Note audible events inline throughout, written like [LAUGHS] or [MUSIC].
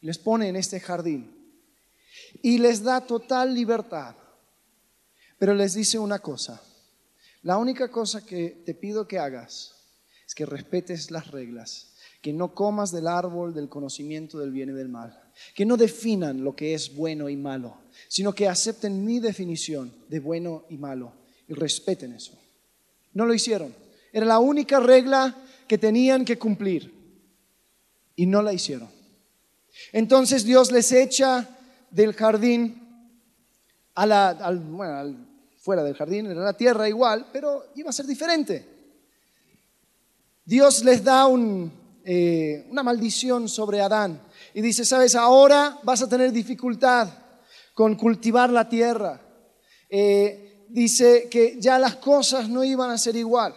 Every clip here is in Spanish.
Les pone en este jardín y les da total libertad. Pero les dice una cosa, la única cosa que te pido que hagas es que respetes las reglas, que no comas del árbol del conocimiento del bien y del mal, que no definan lo que es bueno y malo, sino que acepten mi definición de bueno y malo y respeten eso. No lo hicieron. Era la única regla que tenían que cumplir y no la hicieron. Entonces Dios les echa del jardín a la, bueno, fuera del jardín, era la tierra igual, pero iba a ser diferente. Dios les da eh, una maldición sobre Adán y dice, sabes, ahora vas a tener dificultad con cultivar la tierra. Eh, dice que ya las cosas no iban a ser igual.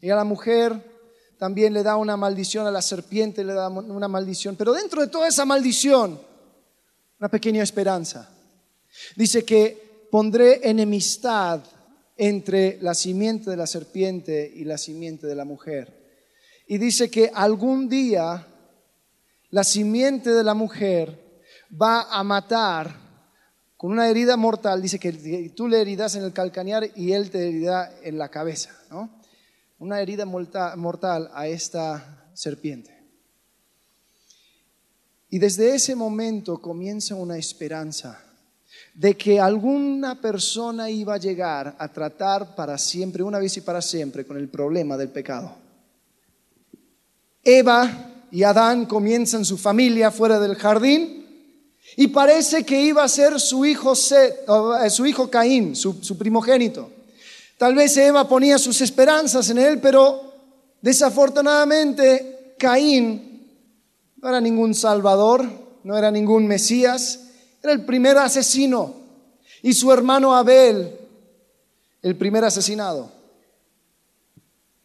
Y a la mujer también le da una maldición, a la serpiente le da una maldición, pero dentro de toda esa maldición, una pequeña esperanza. Dice que pondré enemistad entre la simiente de la serpiente y la simiente de la mujer. Y dice que algún día la simiente de la mujer va a matar con una herida mortal. Dice que tú le heridas en el calcañar y él te herirá en la cabeza. ¿no? Una herida mortal a esta serpiente. Y desde ese momento comienza una esperanza de que alguna persona iba a llegar a tratar para siempre, una vez y para siempre, con el problema del pecado. Eva y Adán comienzan su familia fuera del jardín y parece que iba a ser su hijo, eh, su hijo Caín, su, su primogénito. Tal vez Eva ponía sus esperanzas en él, pero desafortunadamente Caín no era ningún salvador, no era ningún Mesías, era el primer asesino. Y su hermano Abel, el primer asesinado.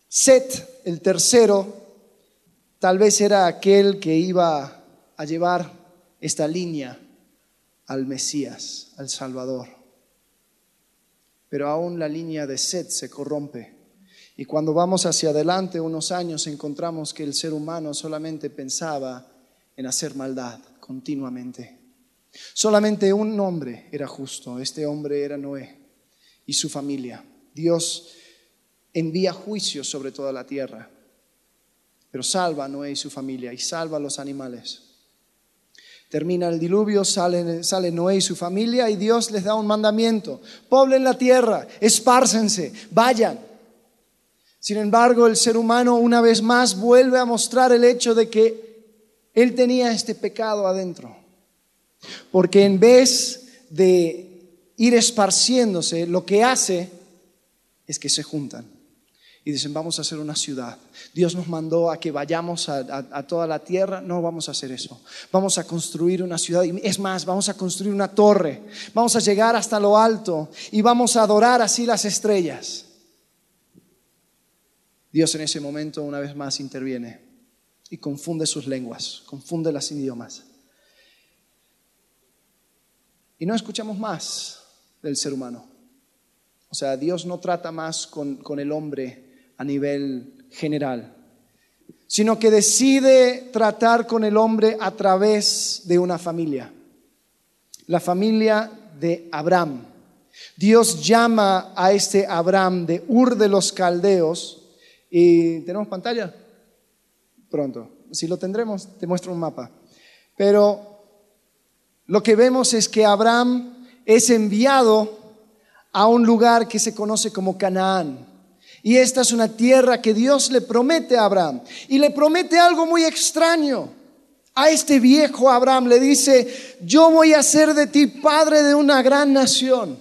Set, el tercero, tal vez era aquel que iba a llevar esta línea al Mesías, al Salvador. Pero aún la línea de Set se corrompe. Y cuando vamos hacia adelante unos años encontramos que el ser humano solamente pensaba en hacer maldad continuamente. Solamente un hombre era justo, este hombre era Noé y su familia. Dios envía juicio sobre toda la tierra, pero salva a Noé y su familia y salva a los animales. Termina el diluvio, sale, Noé y su familia y Dios les da un mandamiento. Poblen la tierra, espárcense, vayan. Sin embargo, el ser humano una vez más vuelve a mostrar el hecho de que él tenía este pecado adentro. Porque en vez de ir esparciéndose, lo que hace es que se juntan y dicen, vamos a hacer una ciudad. Dios nos mandó a que vayamos a, toda la tierra. No vamos a hacer eso. Vamos a construir una ciudad. Es más, vamos a construir una torre. Vamos a llegar hasta lo alto y vamos a adorar así las estrellas. Dios en ese momento una vez más interviene y confunde sus lenguas, confunde las idiomas. Y no escuchamos más del ser humano. O sea, Dios no trata más con, con el hombre a nivel general, sino que decide tratar con el hombre a través de una familia, la familia de Abraham. Dios llama a este Abraham de Ur de los Caldeos, ¿Y tenemos pantalla? Pronto. Si lo tendremos, te muestro un mapa. Pero lo que vemos es que Abraham es enviado a un lugar que se conoce como Canaán. Y esta es una tierra que Dios le promete a Abraham. Y le promete algo muy extraño. A este viejo Abraham le dice, yo voy a ser de ti padre de una gran nación.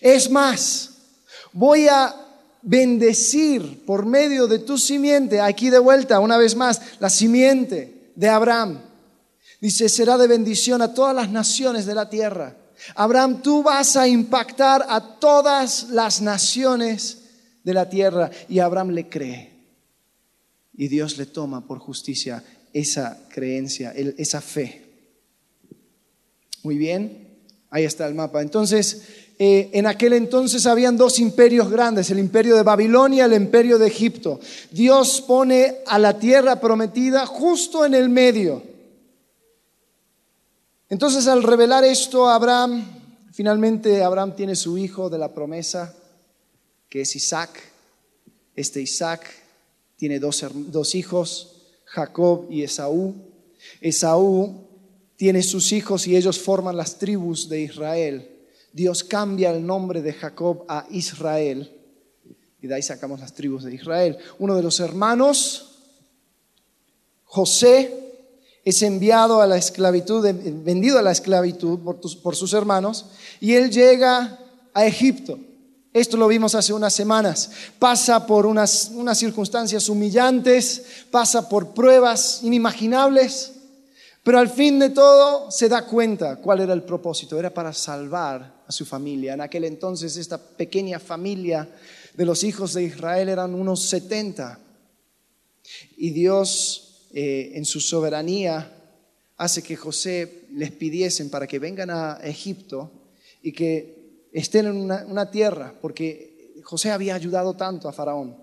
Es más, voy a bendecir por medio de tu simiente, aquí de vuelta, una vez más, la simiente de Abraham. Dice, será de bendición a todas las naciones de la tierra. Abraham, tú vas a impactar a todas las naciones de la tierra. Y Abraham le cree. Y Dios le toma por justicia esa creencia, esa fe. Muy bien, ahí está el mapa. Entonces, eh, en aquel entonces habían dos imperios grandes, el imperio de Babilonia y el imperio de Egipto. Dios pone a la tierra prometida justo en el medio. Entonces al revelar esto, Abraham, finalmente Abraham tiene su hijo de la promesa, es Isaac. Este Isaac tiene dos, dos hijos, Jacob y Esaú. Esaú tiene sus hijos y ellos forman las tribus de Israel. Dios cambia el nombre de Jacob a Israel y de ahí sacamos las tribus de Israel. Uno de los hermanos, José, es enviado a la esclavitud, vendido a la esclavitud por, sus hermanos, y él llega a Egipto. Esto lo vimos hace unas semanas. Pasa por unas, unas circunstancias humillantes, pasa por pruebas inimaginables, pero al fin de todo se da cuenta cuál era el propósito. Era para salvar a su familia. En aquel entonces esta pequeña familia de los hijos de Israel eran unos 70. Y Dios eh, en su soberanía hace que José les pidiesen para que vengan a Egipto y que estén en una, tierra, porque José había ayudado tanto a Faraón.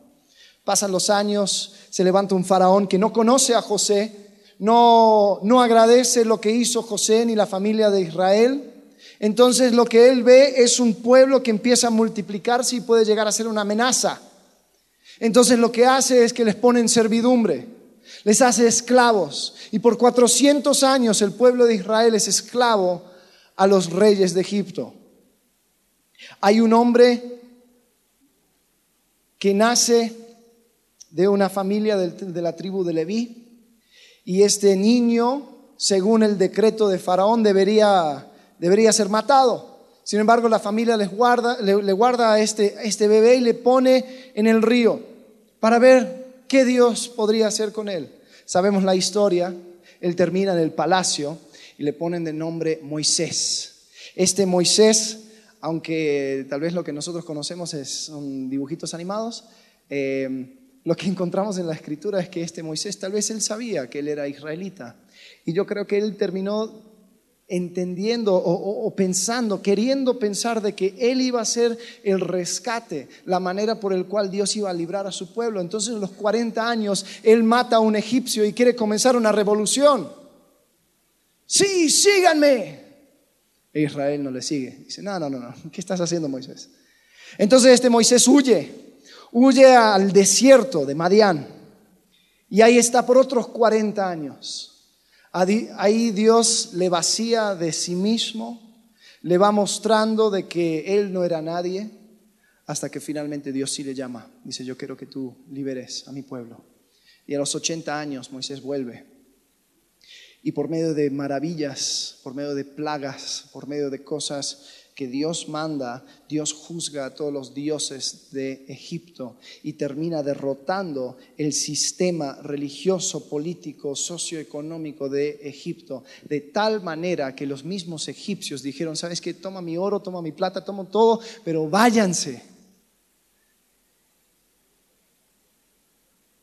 Pasan los años, se levanta un faraón que no conoce a José, no, no agradece lo que hizo José ni la familia de Israel, entonces lo que él ve es un pueblo que empieza a multiplicarse y puede llegar a ser una amenaza. Entonces lo que hace es que les pone en servidumbre, les hace esclavos. Y por 400 años el pueblo de Israel es esclavo a los reyes de Egipto. Hay un hombre que nace de una familia de la tribu de Leví y este niño, según el decreto de Faraón, debería debería ser matado. Sin embargo, la familia guarda, le, guarda a este, este bebé y le pone en el río para ver qué Dios podría hacer con él. Sabemos la historia, él termina en el palacio y le ponen de nombre Moisés. Este Moisés, aunque tal vez lo que nosotros conocemos es, son dibujitos animados, eh, lo que encontramos en la escritura es que este Moisés tal vez él sabía que él era israelita. Y yo creo que él terminó entendiendo o, pensando, queriendo pensar de que Él iba a ser el rescate, la manera por el cual Dios iba a librar a su pueblo. Entonces, en los 40 años, Él mata a un egipcio y quiere comenzar una revolución. Sí, síganme. E Israel no le sigue. Dice, no, no, no, no, ¿qué estás haciendo, Moisés? Entonces este Moisés huye, huye al desierto de Madián. Y ahí está por otros 40 años. Ahí Dios le vacía de sí mismo, le va mostrando de que él no era nadie, hasta que finalmente Dios sí le llama. Dice, yo quiero que tú liberes a mi pueblo. Y a los 80 años Moisés vuelve. Y por medio de maravillas, por medio de plagas, por medio de cosas que Dios manda, Dios juzga a todos los dioses de Egipto y termina derrotando el sistema religioso, político, socioeconómico de Egipto, de tal manera que los mismos egipcios dijeron, ¿sabes qué? Toma mi oro, toma mi plata, toma todo, pero váyanse.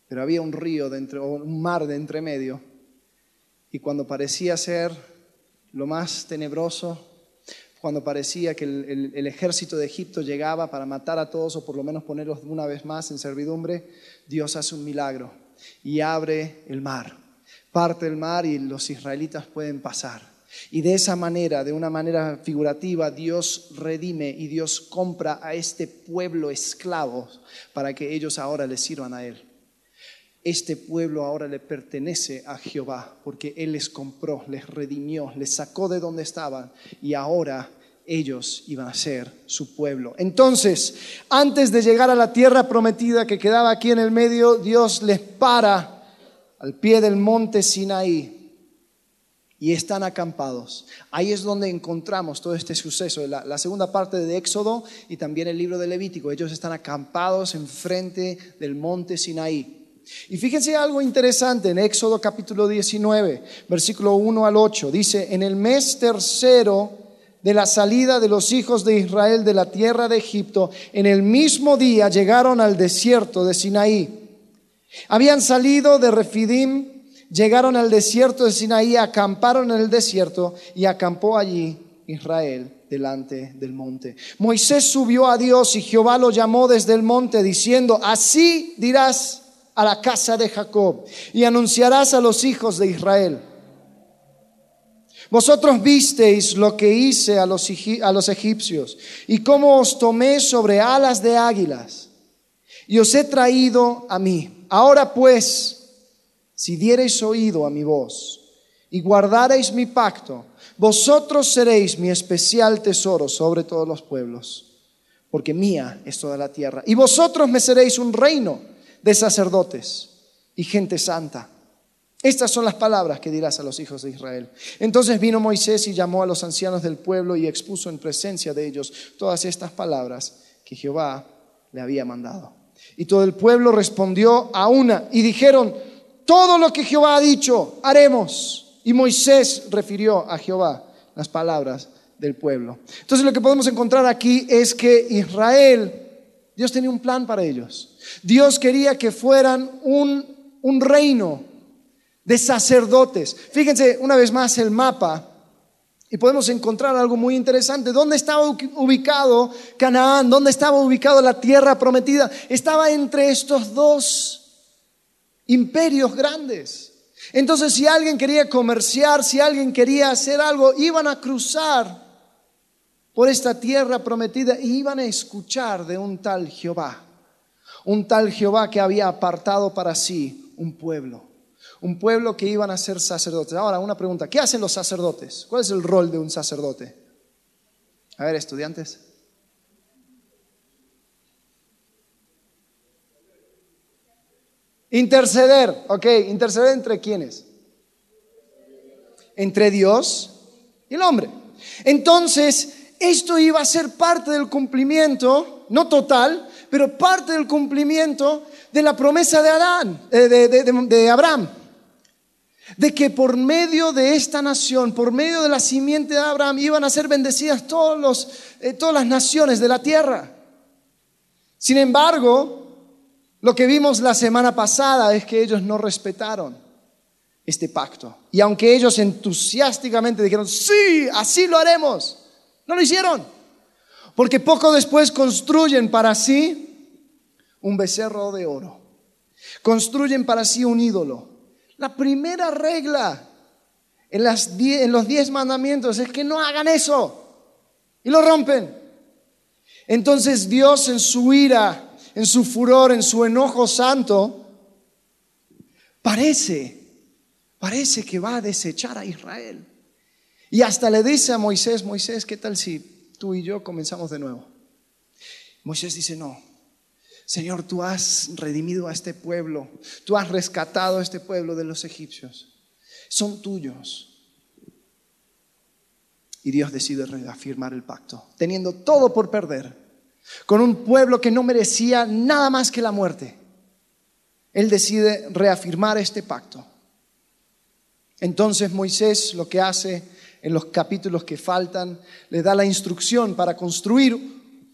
Pero había un río, de un mar de entre medio, y cuando parecía ser lo más tenebroso, cuando parecía que el, ejército de Egipto llegaba para matar a todos o por lo menos ponerlos una vez más en servidumbre, Dios hace un milagro y abre el mar. Parte el mar y los israelitas pueden pasar. Y de esa manera, de una manera figurativa, Dios redime y Dios compra a este pueblo esclavo para que ellos ahora le sirvan a Él. Este pueblo ahora le pertenece a Jehová, porque Él les compró, les redimió, les sacó de donde estaban y ahora ellos iban a ser su pueblo. Entonces, antes de llegar a la tierra prometida que quedaba aquí en el medio, Dios les para al pie del monte Sinaí y están acampados. Ahí es donde encontramos todo este suceso, la, la, segunda parte de Éxodo y también el libro de Levítico. Ellos están acampados enfrente del monte Sinaí. Y fíjense algo interesante en Éxodo capítulo 19, versículo 1 al 8. Dice, en el mes tercero de la salida de los hijos de Israel de la tierra de Egipto, en el mismo día llegaron al desierto de Sinaí. Habían salido de Refidim, llegaron al desierto de Sinaí, acamparon en el desierto y acampó allí Israel delante del monte. Moisés subió a Dios y Jehová lo llamó desde el monte diciendo, así dirás a la casa de Jacob y anunciarás a los hijos de Israel. Vosotros visteis lo que hice a los, a los egipcios y cómo os tomé sobre alas de águilas y os he traído a mí. Ahora pues, si diereis oído a mi voz y guardareis mi pacto, vosotros seréis mi especial tesoro sobre todos los pueblos, porque mía es toda la tierra. Y vosotros me seréis un reino de sacerdotes y gente santa. Estas son las palabras que dirás a los hijos de Israel. Entonces vino Moisés y llamó a los ancianos del pueblo y expuso en presencia de ellos todas estas palabras que Jehová le había mandado. Y todo el pueblo respondió a una y dijeron, todo lo que Jehová ha dicho, haremos. Y Moisés refirió a Jehová las palabras del pueblo. Entonces lo que podemos encontrar aquí es que Israel, Dios tenía un plan para ellos. Dios quería que fueran un, un reino de sacerdotes. Fíjense una vez más el mapa y podemos encontrar algo muy interesante. ¿Dónde estaba ubicado Canaán? ¿Dónde estaba ubicado la tierra prometida? Estaba entre estos dos imperios grandes. Entonces, si alguien quería comerciar, si alguien quería hacer algo, iban a cruzar por esta tierra prometida y iban a escuchar de un tal Jehová. Un tal Jehová que había apartado para sí un pueblo un pueblo que iban a ser sacerdotes. Ahora, una pregunta, ¿qué hacen los sacerdotes? ¿Cuál es el rol de un sacerdote? A ver, estudiantes. Interceder, ok, interceder entre quiénes? Entre Dios y el hombre. Entonces, esto iba a ser parte del cumplimiento, no total, pero parte del cumplimiento de la promesa de Adán, eh, de, Abraham de que por medio de esta nación, por medio de la simiente de Abraham, iban a ser bendecidas eh, todas las naciones de la tierra. Sin embargo, lo que vimos la semana pasada es que ellos no respetaron este pacto. Y aunque ellos entusiásticamente dijeron, sí, así lo haremos, no lo hicieron. Porque poco después construyen para sí un becerro de oro. Construyen para sí un ídolo la primera regla en, los diez mandamientos es que no hagan eso. Y lo rompen. Entonces Dios en su ira, en su furor, en su enojo santo, parece, parece que va a desechar a Israel. Y hasta le dice a Moisés, Moisés, ¿qué tal si tú y yo comenzamos de nuevo? Moisés dice, no, Señor, tú has redimido a este pueblo, tú has rescatado a este pueblo de los egipcios. Son tuyos. Y Dios decide reafirmar el pacto, teniendo todo por perder, con un pueblo que no merecía nada más que la muerte. Él decide reafirmar este pacto. Entonces Moisés lo que hace en los capítulos que faltan, le da la instrucción para construir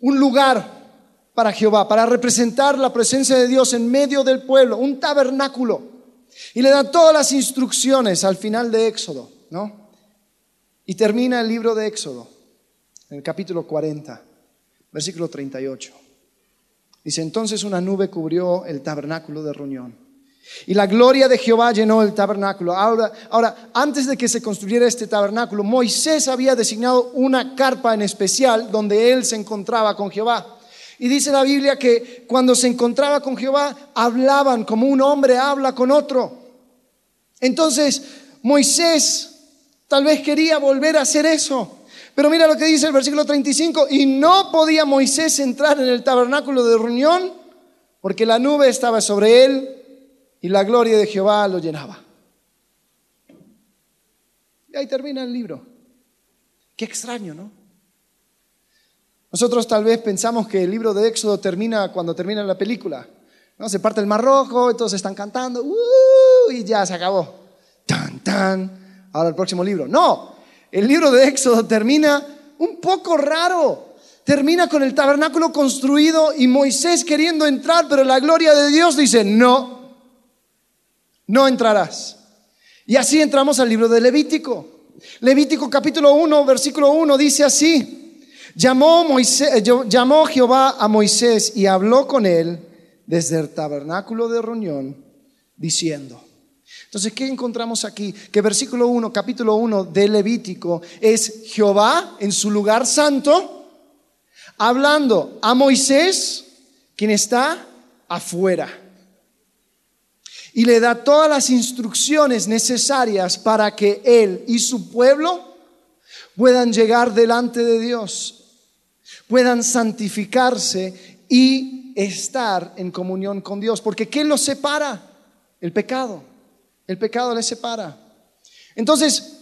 un lugar para Jehová, para representar la presencia de Dios en medio del pueblo, un tabernáculo. Y le da todas las instrucciones al final de Éxodo, ¿no? Y termina el libro de Éxodo, en el capítulo 40, versículo 38. Dice, entonces una nube cubrió el tabernáculo de reunión. Y la gloria de Jehová llenó el tabernáculo. Ahora, ahora, antes de que se construyera este tabernáculo, Moisés había designado una carpa en especial donde él se encontraba con Jehová. Y dice la Biblia que cuando se encontraba con Jehová, hablaban como un hombre habla con otro. Entonces, Moisés tal vez quería volver a hacer eso. Pero mira lo que dice el versículo 35, y no podía Moisés entrar en el tabernáculo de reunión porque la nube estaba sobre él y la gloria de Jehová lo llenaba. Y ahí termina el libro. Qué extraño, ¿no? Nosotros tal vez pensamos que el libro de Éxodo termina cuando termina la película. ¿no? Se parte el mar rojo, todos están cantando, ¡uh! y ya se acabó. Tan, tan. Ahora el próximo libro. No, el libro de Éxodo termina un poco raro. Termina con el tabernáculo construido y Moisés queriendo entrar, pero la gloria de Dios dice, no, no entrarás. Y así entramos al libro de Levítico. Levítico capítulo 1, versículo 1 dice así. Eh, llamó Jehová a Moisés y habló con él desde el tabernáculo de reunión, diciendo. Entonces, ¿qué encontramos aquí? Que versículo 1, capítulo 1 de Levítico es Jehová en su lugar santo, hablando a Moisés, quien está afuera. Y le da todas las instrucciones necesarias para que él y su pueblo puedan llegar delante de Dios, puedan santificarse y estar en comunión con Dios. Porque ¿qué los separa? El pecado. El pecado les separa. Entonces,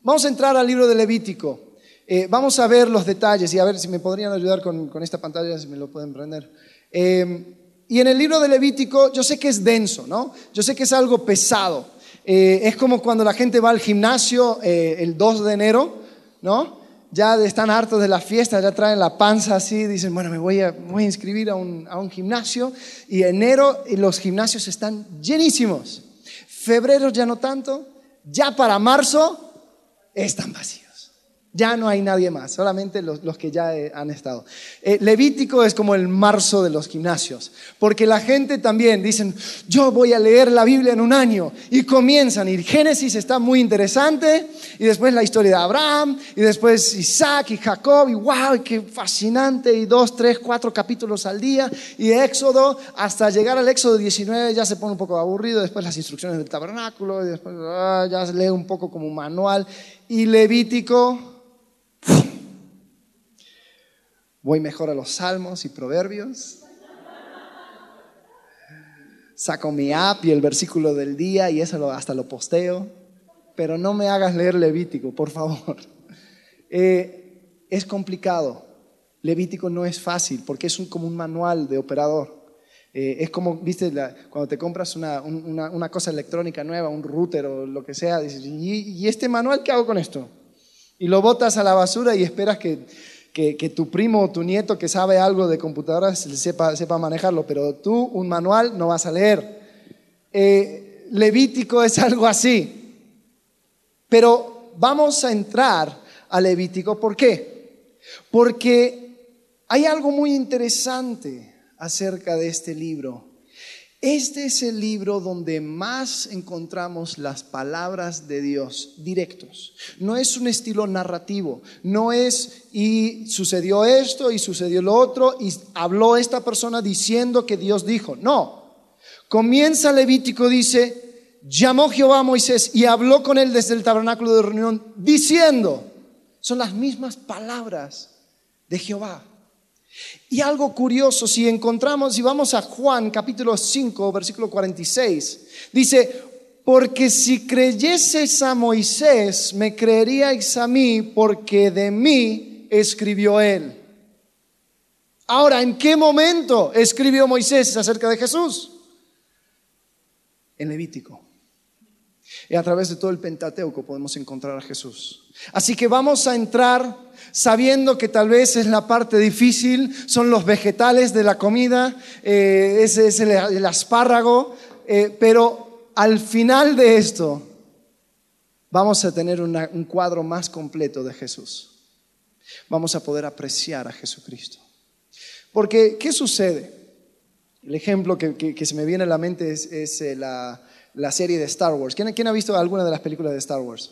vamos a entrar al libro de Levítico. Eh, vamos a ver los detalles y a ver si me podrían ayudar con, esta pantalla, si me lo pueden prender. Eh, y en el libro de Levítico, yo sé que es denso, ¿no? Yo sé que es algo pesado. Eh, es como cuando la gente va al gimnasio el 2 de enero, ¿no? Ya están hartos de la fiesta, ya traen la panza así, dicen, bueno, me voy a, inscribir a un, a un gimnasio. Y enero y los gimnasios están llenísimos. Febrero ya no tanto, ya para marzo están vacíos. Ya no hay nadie más, solamente los, que ya eh, han estado. Eh, Levítico es como el marzo de los gimnasios, porque la gente también dicen, yo voy a leer la Biblia en un año, y comienzan, y Génesis está muy interesante, y después la historia de Abraham, y después Isaac y Jacob, y wow, qué fascinante, y dos, tres, cuatro capítulos al día, y Éxodo, hasta llegar al Éxodo 19 ya se pone un poco aburrido, después las instrucciones del tabernáculo, y después ah, ya se lee un poco como un manual, y Levítico Voy mejor a los salmos y proverbios. Saco mi app y el versículo del día y eso hasta lo posteo. Pero no me hagas leer Levítico, por favor. Eh, es complicado. Levítico no es fácil porque es un, como un manual de operador. Eh, es como, viste, cuando te compras una, cosa electrónica nueva, un router o lo que sea, dices, ¿y, este manual qué hago con esto? Y lo botas a la basura y esperas que, que, tu primo o tu nieto que sabe algo de computadoras sepa, sepa manejarlo, pero tú un manual no vas a leer. Eh, Levítico es [LAUGHS] algo así. Pero vamos a entrar a Levítico. ¿Por qué? Porque hay algo muy interesante acerca de este libro. Este es el libro donde más encontramos las palabras de Dios directos. No es un estilo narrativo, no es y sucedió esto y sucedió lo otro y habló esta persona diciendo que Dios dijo. No. Comienza Levítico, dice, llamó Jehová a Moisés y habló con él desde el tabernáculo de reunión diciendo, son las mismas palabras de Jehová. Y algo curioso, si encontramos, si vamos a Juan capítulo 5, versículo 46, dice, porque si creyeseis a Moisés, me creeríais a mí, porque de mí escribió él. Ahora, ¿en qué momento escribió Moisés acerca de Jesús? En Levítico. Y a través de todo el Pentateuco podemos encontrar a Jesús. Así que vamos a entrar sabiendo que tal vez es la parte difícil, son los vegetales de la comida, eh, ese es el, espárrago, eh, pero al final de esto vamos a tener un cuadro más completo de Jesús. Vamos a poder apreciar a Jesucristo. Porque, ¿qué sucede? El ejemplo que, se me viene a la mente es, eh, la, serie de Star Wars. ¿Quién ha visto alguna de las películas de Star Wars?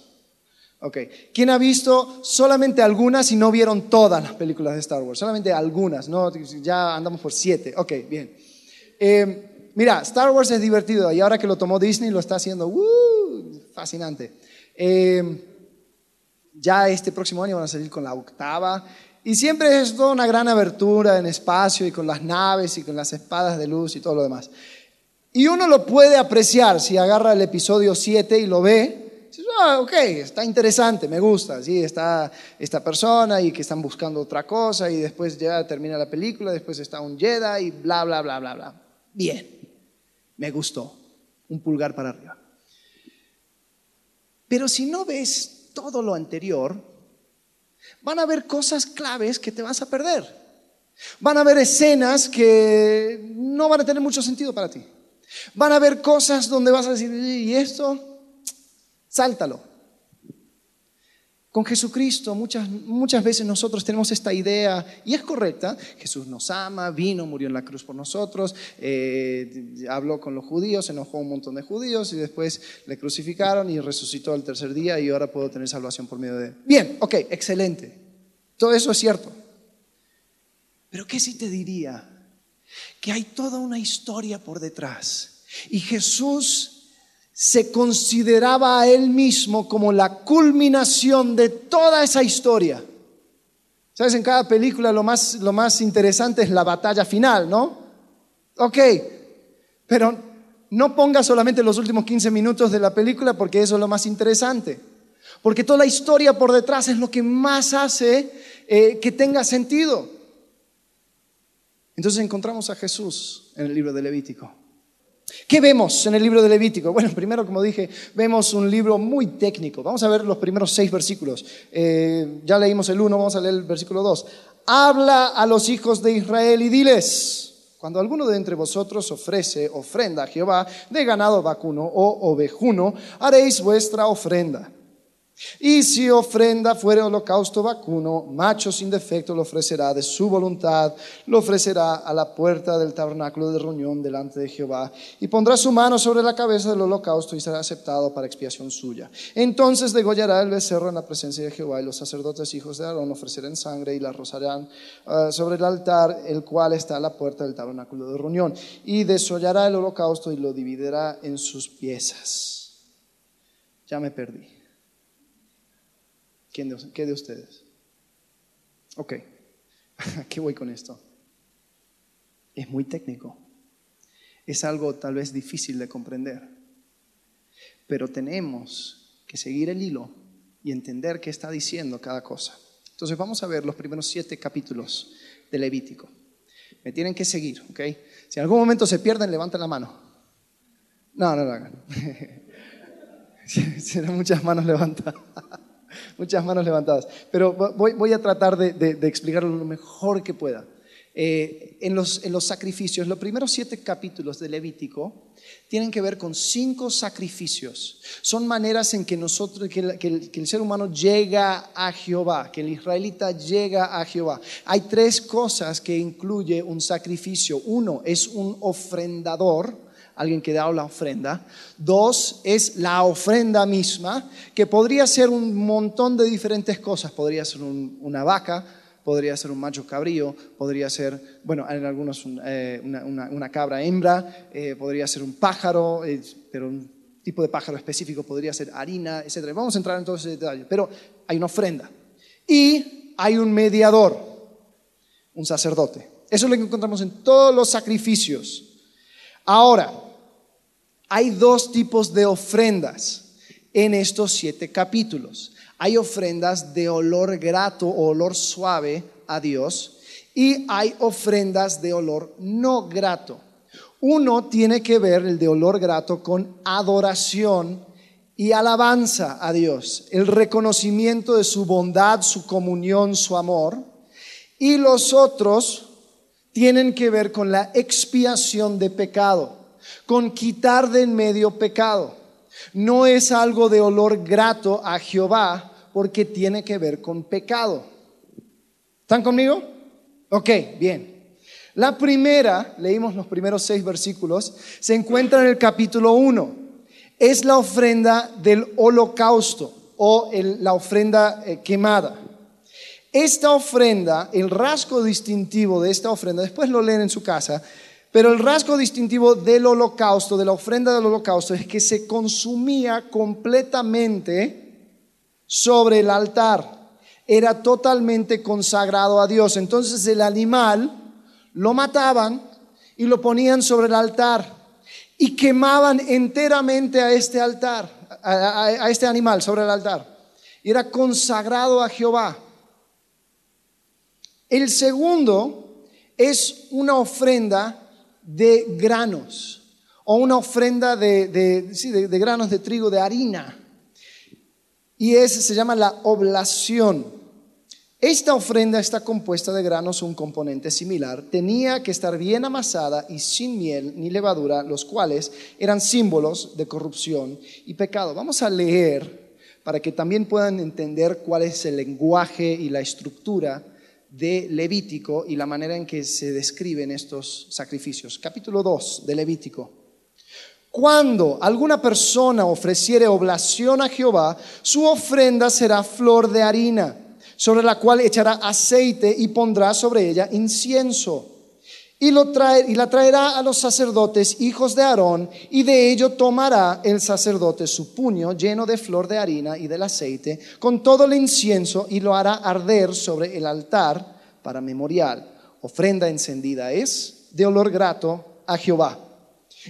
Ok. ¿Quién ha visto solamente algunas y no vieron todas las películas de Star Wars? Solamente algunas, ¿no? Ya andamos por siete. Ok, bien. Eh, mira, Star Wars es divertido y ahora que lo tomó Disney lo está haciendo ¡uh! fascinante. Eh, ya este próximo año van a salir con la octava. Y siempre es toda una gran abertura en espacio y con las naves y con las espadas de luz y todo lo demás. Y uno lo puede apreciar si agarra el episodio 7 y lo ve ah, ok, está interesante, me gusta, sí, está esta persona y que están buscando otra cosa y después ya termina la película, después está un Jedi y bla, bla, bla, bla, bla. Bien, me gustó, un pulgar para arriba. Pero si no ves todo lo anterior, van a haber cosas claves que te vas a perder. Van a haber escenas que no van a tener mucho sentido para ti. Van a haber cosas donde vas a decir, ¿y esto? Sáltalo. Con Jesucristo muchas, muchas veces nosotros tenemos esta idea, y es correcta, Jesús nos ama, vino, murió en la cruz por nosotros, eh, habló con los judíos, se enojó un montón de judíos y después le crucificaron y resucitó el tercer día y ahora puedo tener salvación por medio de... Bien, ok, excelente. Todo eso es cierto. Pero ¿qué si te diría que hay toda una historia por detrás? Y Jesús se consideraba a él mismo como la culminación de toda esa historia. ¿Sabes? En cada película lo más, lo más interesante es la batalla final, ¿no? Ok, pero no ponga solamente los últimos 15 minutos de la película porque eso es lo más interesante. Porque toda la historia por detrás es lo que más hace eh, que tenga sentido. Entonces encontramos a Jesús en el libro de Levítico. ¿Qué vemos en el libro de Levítico? Bueno, primero, como dije, vemos un libro muy técnico. Vamos a ver los primeros seis versículos. Eh, ya leímos el uno, vamos a leer el versículo dos. Habla a los hijos de Israel y diles, cuando alguno de entre vosotros ofrece ofrenda a Jehová de ganado vacuno o ovejuno, haréis vuestra ofrenda. Y si ofrenda fuere holocausto vacuno, macho sin defecto lo ofrecerá de su voluntad, lo ofrecerá a la puerta del tabernáculo de reunión delante de Jehová, y pondrá su mano sobre la cabeza del holocausto y será aceptado para expiación suya. Entonces degollará el becerro en la presencia de Jehová, y los sacerdotes hijos de Aarón ofrecerán sangre y la rozarán ah, sobre el altar, el cual está a la puerta del tabernáculo de reunión, y desollará el holocausto y lo dividirá en sus piezas. Ya me perdí. ¿Qué de ustedes? Ok, [LAUGHS] qué voy con esto? Es muy técnico. Es algo tal vez difícil de comprender. Pero tenemos que seguir el hilo y entender qué está diciendo cada cosa. Entonces vamos a ver los primeros siete capítulos de Levítico. Me tienen que seguir, ¿ok? Si en algún momento se pierden, levanten la mano. No, no lo hagan. [LAUGHS] Serán muchas manos levantadas. [LAUGHS] [LAUGHS] muchas manos levantadas. Pero voy, a tratar de, explicarlo lo mejor que pueda. Eh, en, los, sacrificios, los primeros siete capítulos de Levítico tienen que ver con cinco sacrificios. Son maneras en que nosotros, que, el, ser humano llega a Jehová, que el israelita llega a Jehová. Hay tres cosas que incluye un sacrificio. Uno es un ofrendador alguien que da la ofrenda. Dos, es la ofrenda misma, que podría ser un montón de diferentes cosas. Podría ser una vaca, podría ser un macho cabrío, podría ser, bueno, en algunos eh, una, cabra hembra, eh, podría ser un pájaro, eh, pero un tipo de pájaro específico podría ser harina, etc. Vamos a entrar en todos esos detalles, pero hay una ofrenda. Y hay un mediador, un sacerdote. Eso es lo que encontramos en todos los sacrificios. Ahora, hay dos tipos de ofrendas en estos siete capítulos. Hay ofrendas de olor grato o olor suave a Dios y hay ofrendas de olor no grato. Uno tiene que ver el de olor grato con adoración y alabanza a Dios, el reconocimiento de su bondad, su comunión, su amor. Y los otros tienen que ver con la expiación de pecado con quitar de en medio pecado. No es algo de olor grato a Jehová porque tiene que ver con pecado. ¿Están conmigo? Ok, bien. La primera, leímos los primeros seis versículos, se encuentra en el capítulo 1. Es la ofrenda del holocausto o la ofrenda eh, quemada. Esta ofrenda, el rasgo distintivo de esta ofrenda, después lo leen en su casa, pero el rasgo distintivo del holocausto, de la ofrenda del holocausto, es que se consumía completamente sobre el altar. Era totalmente consagrado a Dios. Entonces el animal lo mataban y lo ponían sobre el altar y quemaban enteramente a este altar, a, este animal sobre el altar. Era consagrado a Jehová. El segundo es una ofrenda de granos o una ofrenda de, de, granos de trigo, de harina. Y ese se llama la oblación. Esta ofrenda está compuesta de granos, un componente similar. Tenía que estar bien amasada y sin miel ni levadura, los cuales eran símbolos de corrupción y pecado. Vamos a leer para que también puedan entender cuál es el lenguaje y la estructura de Levítico y la manera en que se describen estos sacrificios. Capítulo 2 de Levítico. Cuando alguna persona ofreciere oblación a Jehová, su ofrenda será flor de harina, sobre la cual echará aceite y pondrá sobre ella incienso. Y, lo y la traerá a los sacerdotes, hijos de Aarón, y de ello tomará el sacerdote su puño lleno de flor de harina y del aceite, con todo el incienso, y lo hará arder sobre el altar para memorial. Ofrenda encendida es de olor grato a Jehová.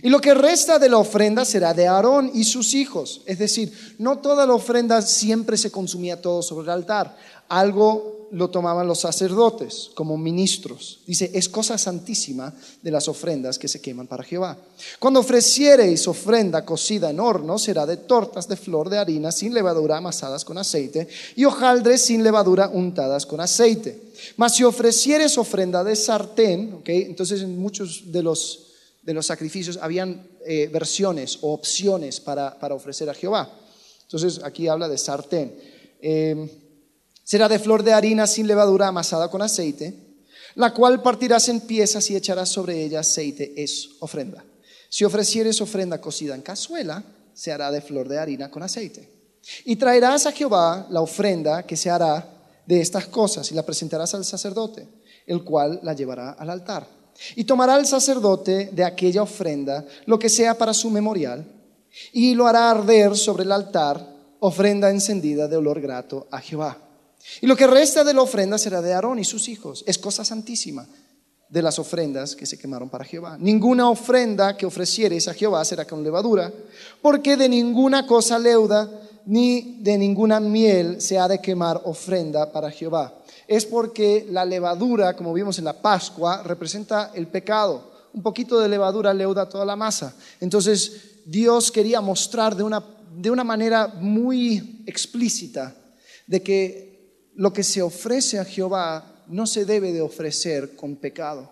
Y lo que resta de la ofrenda será de Aarón y sus hijos. Es decir, no toda la ofrenda siempre se consumía todo sobre el altar. Algo lo tomaban los sacerdotes como ministros. Dice, es cosa santísima de las ofrendas que se queman para Jehová. Cuando ofreciereis ofrenda cocida en horno, será de tortas de flor de harina sin levadura amasadas con aceite y hojaldres sin levadura untadas con aceite. Mas si ofrecieres ofrenda de sartén, okay, entonces en muchos de los de los sacrificios habían eh, versiones o opciones para, ofrecer a Jehová. Entonces aquí habla de sartén. Em, será de flor de harina sin levadura amasada con aceite, la cual partirás en piezas y echarás sobre ella aceite, es ofrenda. Si ofrecieres ofrenda cocida en cazuela, se hará de flor de harina con aceite. Y traerás a Jehová la ofrenda que se hará de estas cosas y la presentarás al sacerdote, el cual la llevará al altar. Y tomará el sacerdote de aquella ofrenda lo que sea para su memorial y lo hará arder sobre el altar, ofrenda encendida de olor grato a Jehová. Y lo que resta de la ofrenda será de Aarón y sus hijos. Es cosa santísima de las ofrendas que se quemaron para Jehová. Ninguna ofrenda que ofrecieres a Jehová será con levadura, porque de ninguna cosa leuda ni de ninguna miel se ha de quemar ofrenda para Jehová es porque la levadura, como vimos en la Pascua, representa el pecado. Un poquito de levadura leuda toda la masa. Entonces Dios quería mostrar de una, de una manera muy explícita de que lo que se ofrece a Jehová no se debe de ofrecer con pecado.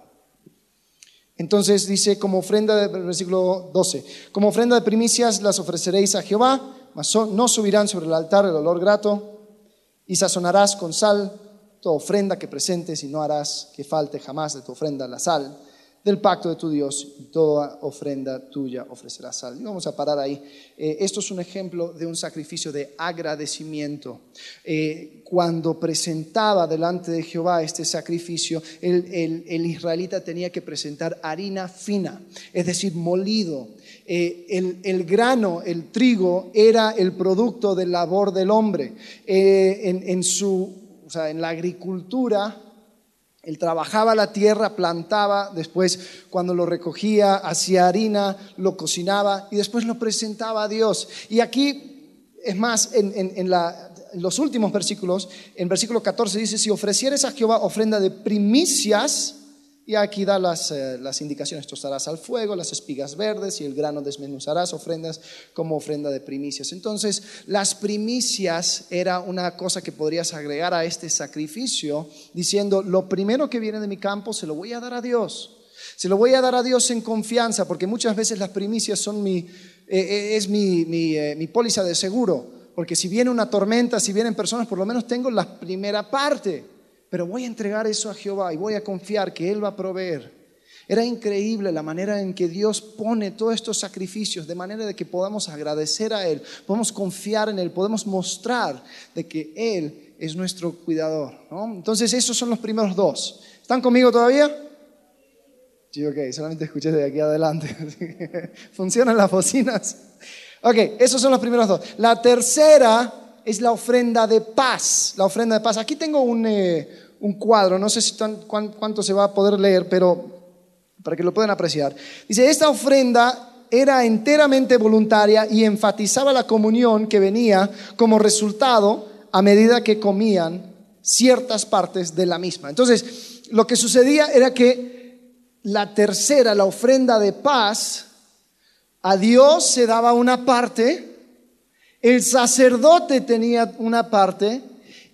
Entonces dice, como ofrenda, del versículo 12, como ofrenda de primicias las ofreceréis a Jehová, mas no subirán sobre el altar el olor grato, y sazonarás con sal toda ofrenda que presentes y no harás que falte jamás de tu ofrenda la sal del pacto de tu Dios y toda ofrenda tuya ofrecerás sal. Y vamos a parar ahí. Eh, esto es un ejemplo de un sacrificio de agradecimiento. Eh, cuando presentaba delante de Jehová este sacrificio, el, israelita tenía que presentar harina fina, es decir, molido. Eh, el, grano, el trigo, era el producto del labor del hombre. en, su o sea, en la agricultura, él trabajaba la tierra, plantaba, después cuando lo recogía, hacía harina, lo cocinaba y después lo presentaba a Dios. Y aquí, es más, en, los últimos versículos, en versículo 14 dice, si ofrecieres a Jehová ofrenda de primicias, y aquí da las, eh, las, indicaciones, tostarás al fuego las espigas verdes y el grano desmenuzarás ofrendas como ofrenda de primicias. Entonces, las primicias era una cosa que podrías agregar a este sacrificio diciendo, lo primero que viene de mi campo se lo voy a dar a Dios. Se lo voy a dar a Dios en confianza, porque muchas veces las primicias son mi, eh, eh, es mi, mi, mi póliza de seguro. Porque si viene una tormenta, si vienen personas, por lo menos tengo la primera parte pero voy a entregar eso a Jehová y voy a confiar que Él va a proveer. Era increíble la manera en que Dios pone todos estos sacrificios de manera de que podamos agradecer a Él, podemos confiar en Él, podemos mostrar de que Él es nuestro cuidador. Entonces esos son los primeros dos. ¿Están conmigo todavía? Sí, ok, solamente escuché de aquí adelante. [LAUGHS] ¿Funcionan las bocinas? Ok, esos son los primeros dos. La tercera es la ofrenda de paz. La ofrenda de paz. Aquí tengo un, eh, un cuadro, no sé si cuánto se va a poder leer, pero para que lo puedan apreciar. Dice, esta ofrenda era enteramente voluntaria y enfatizaba la comunión que venía como resultado a medida que comían ciertas partes de la misma. Entonces, lo que sucedía era que la tercera, la ofrenda de paz, a Dios se daba una parte el sacerdote tenía una parte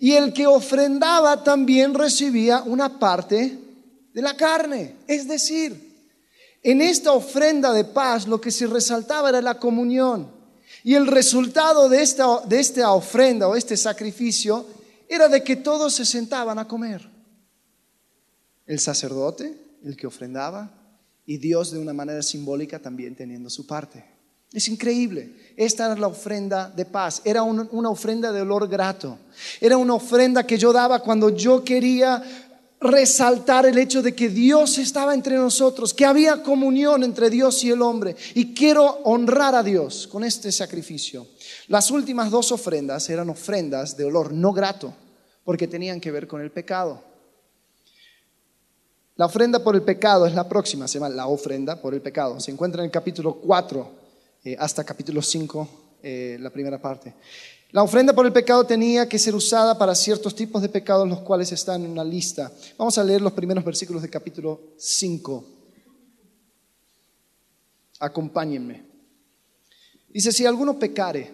y el que ofrendaba también recibía una parte de la carne. Es decir, en esta ofrenda de paz lo que se resaltaba era la comunión. Y el resultado de esta, de esta ofrenda o este sacrificio era de que todos se sentaban a comer. El sacerdote, el que ofrendaba, y Dios de una manera simbólica también teniendo su parte. Es increíble. Esta era la ofrenda de paz. Era una ofrenda de olor grato. Era una ofrenda que yo daba cuando yo quería resaltar el hecho de que Dios estaba entre nosotros, que había comunión entre Dios y el hombre. Y quiero honrar a Dios con este sacrificio. Las últimas dos ofrendas eran ofrendas de olor no grato, porque tenían que ver con el pecado. La ofrenda por el pecado es la próxima, se llama la ofrenda por el pecado. Se encuentra en el capítulo 4 eh, hasta capítulo 5, eh, la primera parte. La ofrenda por el pecado tenía que ser usada para ciertos tipos de pecados, los cuales están en una lista. Vamos a leer los primeros versículos del capítulo 5. Acompáñenme. Dice, si alguno pecare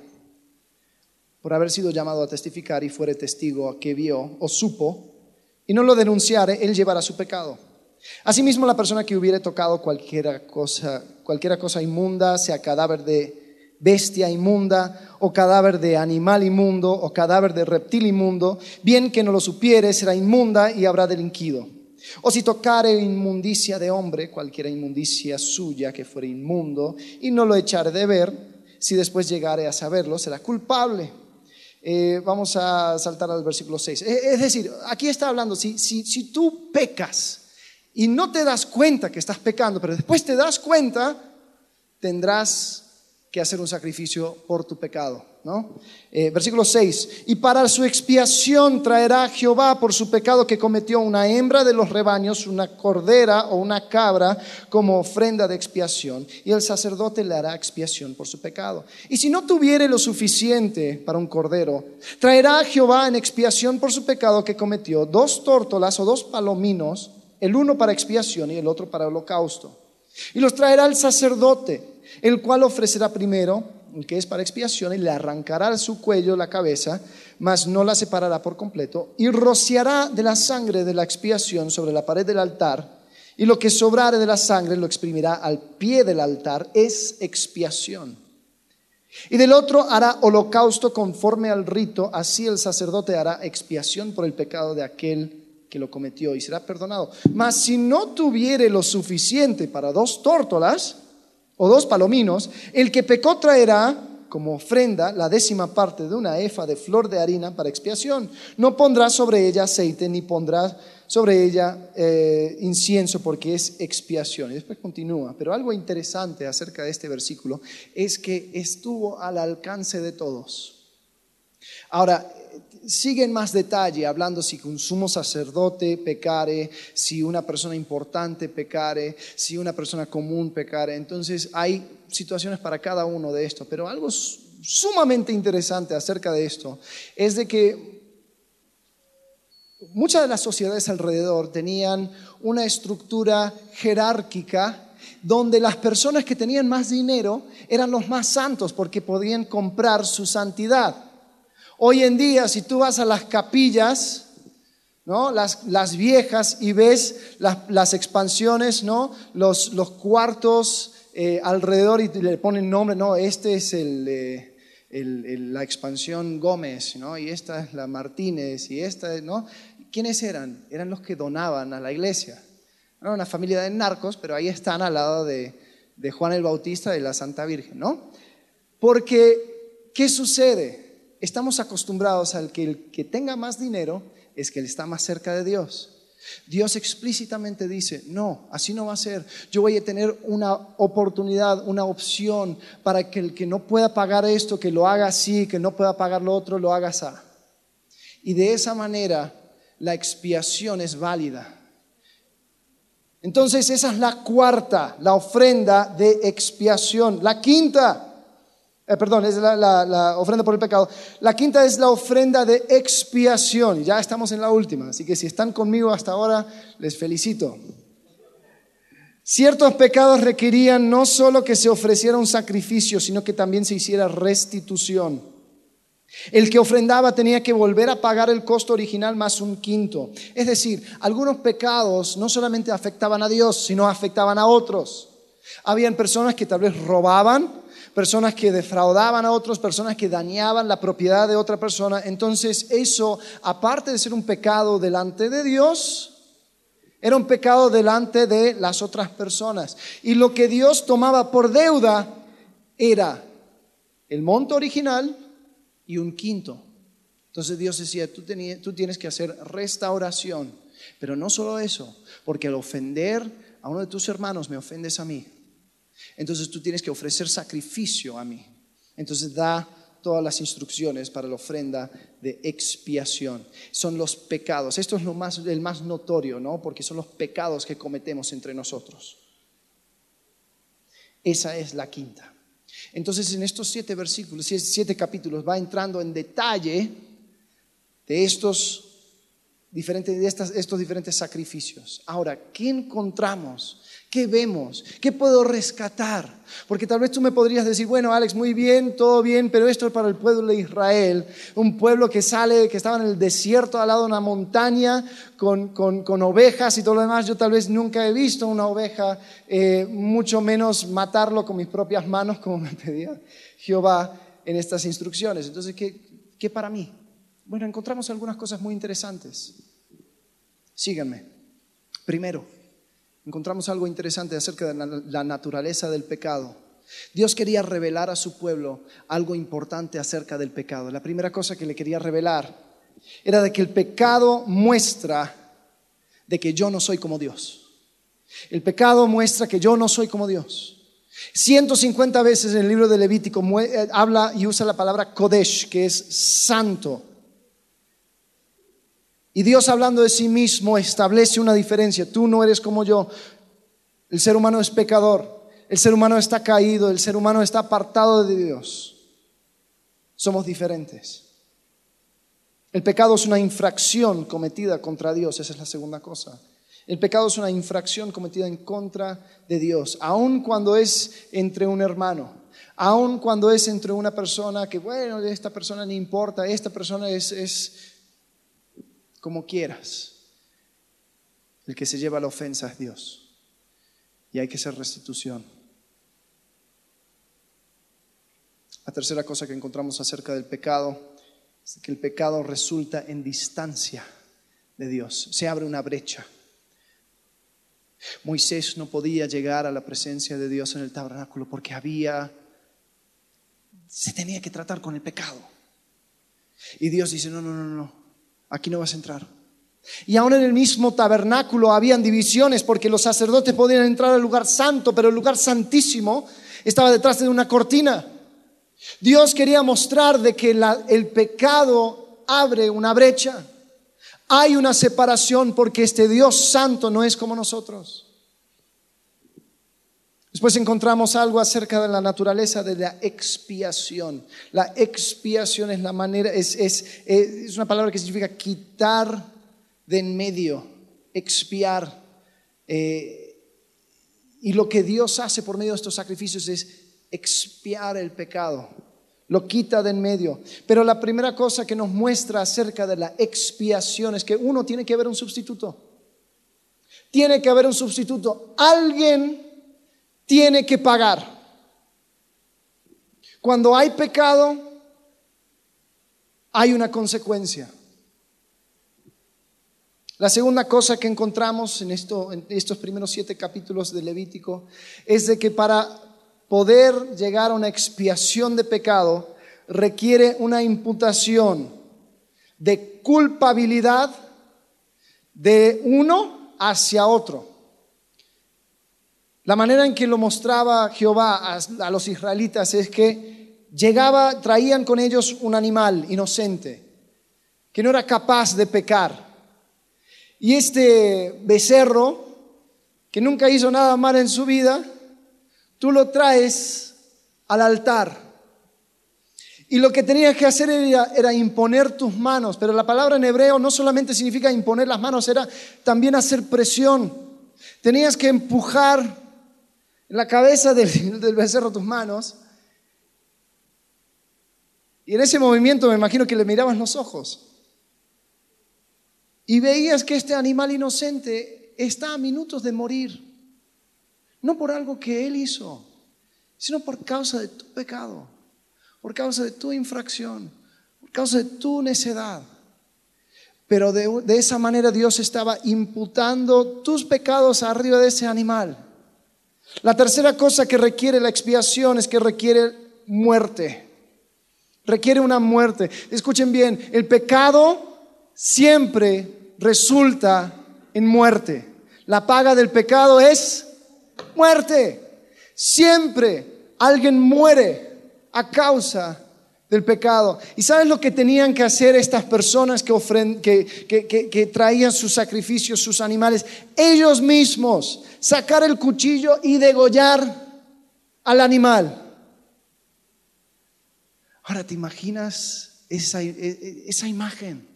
por haber sido llamado a testificar y fuere testigo a que vio o supo, y no lo denunciare, él llevará su pecado. Asimismo, la persona que hubiere tocado cualquiera cosa, cualquiera cosa inmunda, sea cadáver de bestia inmunda o cadáver de animal inmundo o cadáver de reptil inmundo, bien que no lo supiere, será inmunda y habrá delinquido. O si tocare inmundicia de hombre, cualquiera inmundicia suya que fuere inmundo, y no lo echare de ver, si después llegare a saberlo, será culpable. Eh, vamos a saltar al versículo 6. Eh, es decir, aquí está hablando, si, si, si tú pecas y no te das cuenta que estás pecando, pero después te das cuenta, tendrás que hacer un sacrificio por tu pecado. ¿no? Eh, versículo 6, y para su expiación traerá Jehová por su pecado que cometió una hembra de los rebaños, una cordera o una cabra como ofrenda de expiación, y el sacerdote le hará expiación por su pecado. Y si no tuviere lo suficiente para un cordero, traerá Jehová en expiación por su pecado que cometió dos tórtolas o dos palominos, el uno para expiación y el otro para holocausto. Y los traerá el sacerdote el cual ofrecerá primero, el que es para expiación, y le arrancará su cuello la cabeza, mas no la separará por completo, y rociará de la sangre de la expiación sobre la pared del altar, y lo que sobrare de la sangre lo exprimirá al pie del altar, es expiación. Y del otro hará holocausto conforme al rito, así el sacerdote hará expiación por el pecado de aquel que lo cometió y será perdonado. Mas si no tuviere lo suficiente para dos tórtolas, o dos palominos, el que pecó traerá como ofrenda la décima parte de una efa de flor de harina para expiación. No pondrá sobre ella aceite ni pondrá sobre ella eh, incienso porque es expiación. Y después continúa. Pero algo interesante acerca de este versículo es que estuvo al alcance de todos. Ahora, sigue en más detalle hablando si un sumo sacerdote pecare, si una persona importante pecare, si una persona común pecare. Entonces hay situaciones para cada uno de estos, pero algo sumamente interesante acerca de esto es de que muchas de las sociedades alrededor tenían una estructura jerárquica donde las personas que tenían más dinero eran los más santos porque podían comprar su santidad. Hoy en día, si tú vas a las capillas, ¿no? las, las viejas, y ves las, las expansiones, ¿no? los, los cuartos eh, alrededor y le ponen nombre, no, este es el, eh, el, la expansión Gómez, ¿no? y esta es la Martínez, y esta, ¿no? ¿Quiénes eran? Eran los que donaban a la iglesia. Una familia de narcos, pero ahí están al lado de, de Juan el Bautista y la Santa Virgen, ¿no? Porque, ¿qué sucede? Estamos acostumbrados al que el que tenga más dinero es que él está más cerca de Dios. Dios explícitamente dice, no, así no va a ser. Yo voy a tener una oportunidad, una opción para que el que no pueda pagar esto, que lo haga así, que no pueda pagar lo otro, lo haga así. Y de esa manera la expiación es válida. Entonces esa es la cuarta, la ofrenda de expiación. La quinta, eh, perdón, es la, ofrenda por el pecado. La quinta es la ofrenda de expiación. Ya estamos en la última, así que si están conmigo hasta ahora, les felicito. Ciertos pecados requerían no solo que se ofreciera un sacrificio, sino que también se hiciera restitución. El que ofrendaba tenía que volver a pagar el costo original más un quinto. Es decir, algunos pecados no solamente afectaban a Dios, sino afectaban a otros. Habían personas que tal vez robaban, personas que defraudaban a otros, personas que dañaban la propiedad de otra persona. Entonces eso, aparte de ser un pecado delante de Dios, era un pecado delante de las otras personas. Y lo que Dios tomaba por deuda era el monto original y un quinto. Entonces Dios decía, tú, tú tienes que hacer restauración. Pero no solo eso, porque al ofender a uno de tus hermanos me ofendes a mí. Entonces tú tienes que ofrecer sacrificio a mí. Entonces da todas las instrucciones para la ofrenda de expiación. Son los pecados. Esto es lo más, el más notorio, ¿no? Porque son los pecados que cometemos entre nosotros. Esa es la quinta. Entonces en estos siete versículos, siete capítulos, va entrando en detalle de estos diferentes, de estos diferentes sacrificios. Ahora, ¿qué encontramos? ¿Qué vemos? ¿Qué puedo rescatar? Porque tal vez tú me podrías decir, bueno, Alex, muy bien, todo bien, pero esto es para el pueblo de Israel, un pueblo que sale, que estaba en el desierto al lado de una montaña con, con, ovejas y todo lo demás. Yo tal vez nunca he visto una oveja, eh, mucho menos matarlo con mis propias manos, como me pedía Jehová en estas instrucciones. Entonces, ¿qué, qué para mí? Bueno, encontramos algunas cosas muy interesantes. Síganme. Primero, encontramos algo interesante acerca de la naturaleza del pecado. Dios quería revelar a su pueblo algo importante acerca del pecado. La primera cosa que le quería revelar era de que el pecado muestra de que yo no soy como Dios. El pecado muestra que yo no soy como Dios. 150 veces en el libro de Levítico eh, habla y usa la palabra Kodesh, que es santo. Y Dios hablando de sí mismo establece una diferencia. Tú no eres como yo. El ser humano es pecador. El ser humano está caído. El ser humano está apartado de Dios. Somos diferentes. El pecado es una infracción cometida contra Dios. Esa es la segunda cosa. El pecado es una infracción cometida en contra de Dios, aun cuando es entre un hermano, aun cuando es entre una persona que, bueno, esta persona no importa, esta persona es, es como quieras. El que se lleva la ofensa es Dios. Y hay que hacer restitución. La tercera cosa que encontramos acerca del pecado es que el pecado resulta en distancia de Dios. Se abre una brecha. Moisés no podía llegar a la presencia de Dios en el tabernáculo porque había, se tenía que tratar con el pecado. Y Dios dice, no, no, no, no, aquí no vas a entrar. Y aún en el mismo tabernáculo habían divisiones porque los sacerdotes podían entrar al lugar santo, pero el lugar santísimo estaba detrás de una cortina. Dios quería mostrar de que el pecado abre una brecha. Hay una separación porque este Dios santo no es como nosotros. Después encontramos algo acerca de la naturaleza de la expiación. La expiación es la manera, es, es, una palabra que significa quitar de en medio, expiar. Eh, y lo que Dios hace por medio de estos sacrificios es expiar el pecado, lo quita de en medio. Pero la primera cosa que nos muestra acerca de la expiación es que uno tiene que haber un sustituto. Tiene que haber un sustituto. Alguien tiene que pagar. Cuando hay pecado, hay una consecuencia. La segunda cosa que encontramos en, esto, en estos primeros siete capítulos de Levítico es de que para poder llegar a una expiación de pecado requiere una imputación de culpabilidad de uno hacia otro. La manera en que lo mostraba Jehová a, los israelitas es que llegaba, traían con ellos un animal inocente, que no era capaz de pecar. Y este becerro, que nunca hizo nada mal en su vida, tú lo traes al altar. Y lo que tenías que hacer era, era, imponer tus manos, pero la palabra en hebreo no solamente significa imponer las manos, era también hacer presión. Tenías que empujar en la cabeza del, [LAUGHS] del becerro tus manos. Y en ese movimiento me imagino que le mirabas los ojos. Y veías que este animal inocente está a minutos de morir. No por algo que él hizo, sino por causa de tu pecado, por causa de tu infracción, por causa de tu necedad. Pero de, de esa manera Dios estaba imputando tus pecados arriba de ese animal. La tercera cosa que requiere la expiación es que requiere muerte. Requiere una muerte. Escuchen bien, el pecado siempre resulta en muerte. La paga del pecado es muerte. Siempre alguien muere a causa del pecado. ¿Y sabes lo que tenían que hacer estas personas que, que, traían sus sacrificios, sus animales? Ellos mismos, sacar el cuchillo y degollar al animal. Ahora, ¿te imaginas esa, e, e, esa imagen?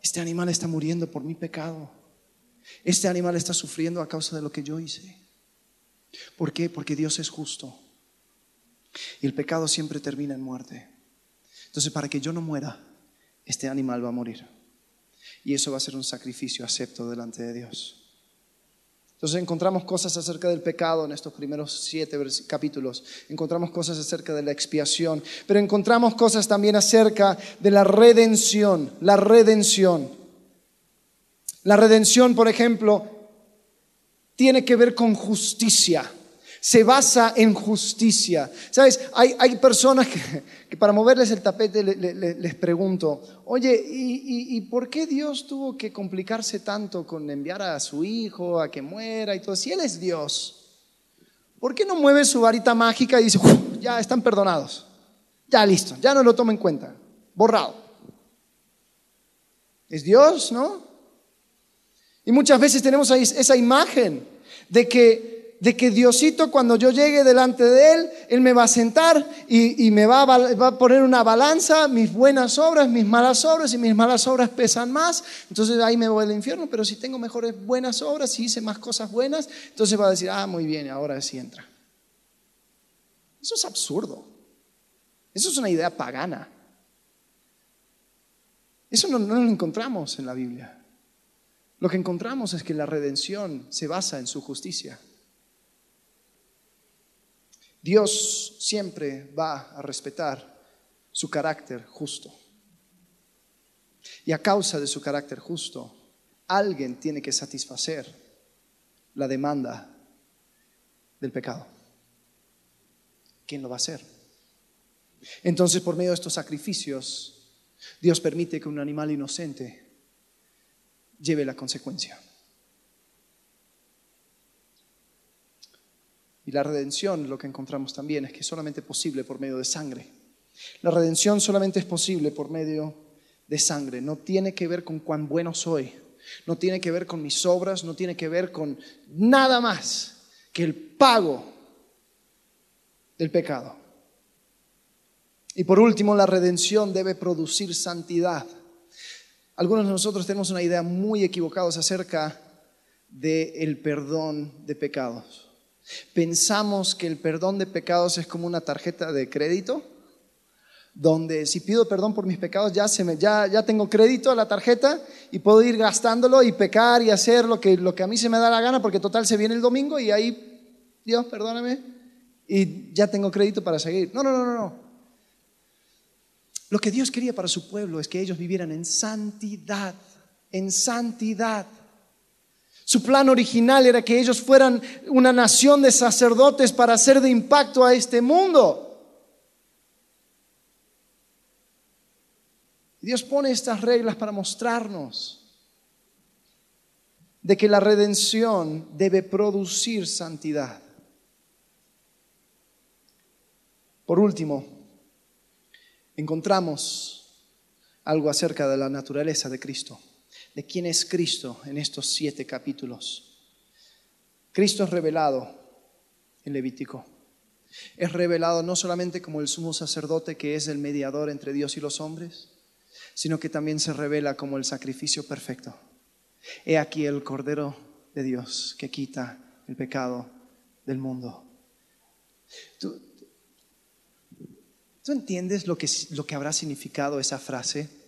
Este animal está muriendo por mi pecado. Este animal está sufriendo a causa de lo que yo hice. ¿Por qué? Porque Dios es justo. Y el pecado siempre termina en muerte. Entonces, para que yo no muera, este animal va a morir. Y eso va a ser un sacrificio acepto delante de Dios. Entonces encontramos cosas acerca del pecado en estos primeros siete capítulos, encontramos cosas acerca de la expiación, pero encontramos cosas también acerca de la redención, la redención. La redención, por ejemplo, tiene que ver con justicia se basa en justicia. Sabes, hay, hay personas que, para moverles el tapete les pregunto, oye, ¿y, por qué Dios tuvo que complicarse tanto con enviar a su hijo a que muera y todo? Si Él es Dios, ¿por qué no mueve su varita mágica y dice, ya están perdonados? Ya listo, ya no lo tomo en cuenta, borrado. Es Dios, ¿no? Y muchas veces tenemos ahí esa imagen de que de que Diosito cuando yo llegue delante de Él, Él me va a sentar y, me va a, poner una balanza, mis buenas obras, mis malas obras, y mis malas obras pesan más, entonces ahí me voy al infierno, pero si tengo mejores buenas obras, si hice más cosas buenas, entonces va a decir, ah, muy bien, ahora sí entra. Eso es absurdo. Eso es una idea pagana. Eso no, no lo encontramos en la Biblia. Lo que encontramos es que la redención se basa en su justicia. Dios siempre va a respetar su carácter justo. Y a causa de su carácter justo, alguien tiene que satisfacer la demanda del pecado. ¿Quién lo va a hacer? Entonces, por medio de estos sacrificios, Dios permite que un animal inocente lleve la consecuencia. La redención, lo que encontramos también, es que solamente es posible por medio de sangre. La redención solamente es posible por medio de sangre. No tiene que ver con cuán bueno soy. No tiene que ver con mis obras. No tiene que ver con nada más que el pago del pecado. Y por último, la redención debe producir santidad. Algunos de nosotros tenemos una idea muy equivocada acerca del perdón de pecados. Pensamos que el perdón de pecados es como una tarjeta de crédito, donde si pido perdón por mis pecados ya, tengo crédito a la tarjeta y puedo ir gastándolo y pecar y hacer lo que, lo que a mí se me da la gana, porque total se viene el domingo y ahí, Dios, perdóname, y ya tengo crédito para seguir. No, no, no, no, no. Lo que Dios quería para su pueblo es que ellos vivieran en santidad, en santidad. Su plan original era que ellos fueran una nación de sacerdotes para hacer de impacto a este mundo. Dios pone estas reglas para mostrarnos de que la redención debe producir santidad. Por último, encontramos algo acerca de la naturaleza de Cristo de quién es Cristo en estos siete capítulos. Cristo es revelado en Levítico. Es revelado no solamente como el sumo sacerdote que es el mediador entre Dios y los hombres, sino que también se revela como el sacrificio perfecto. He aquí el Cordero de Dios que quita el pecado del mundo. ¿Tú, entiendes lo que, lo que habrá significado esa frase?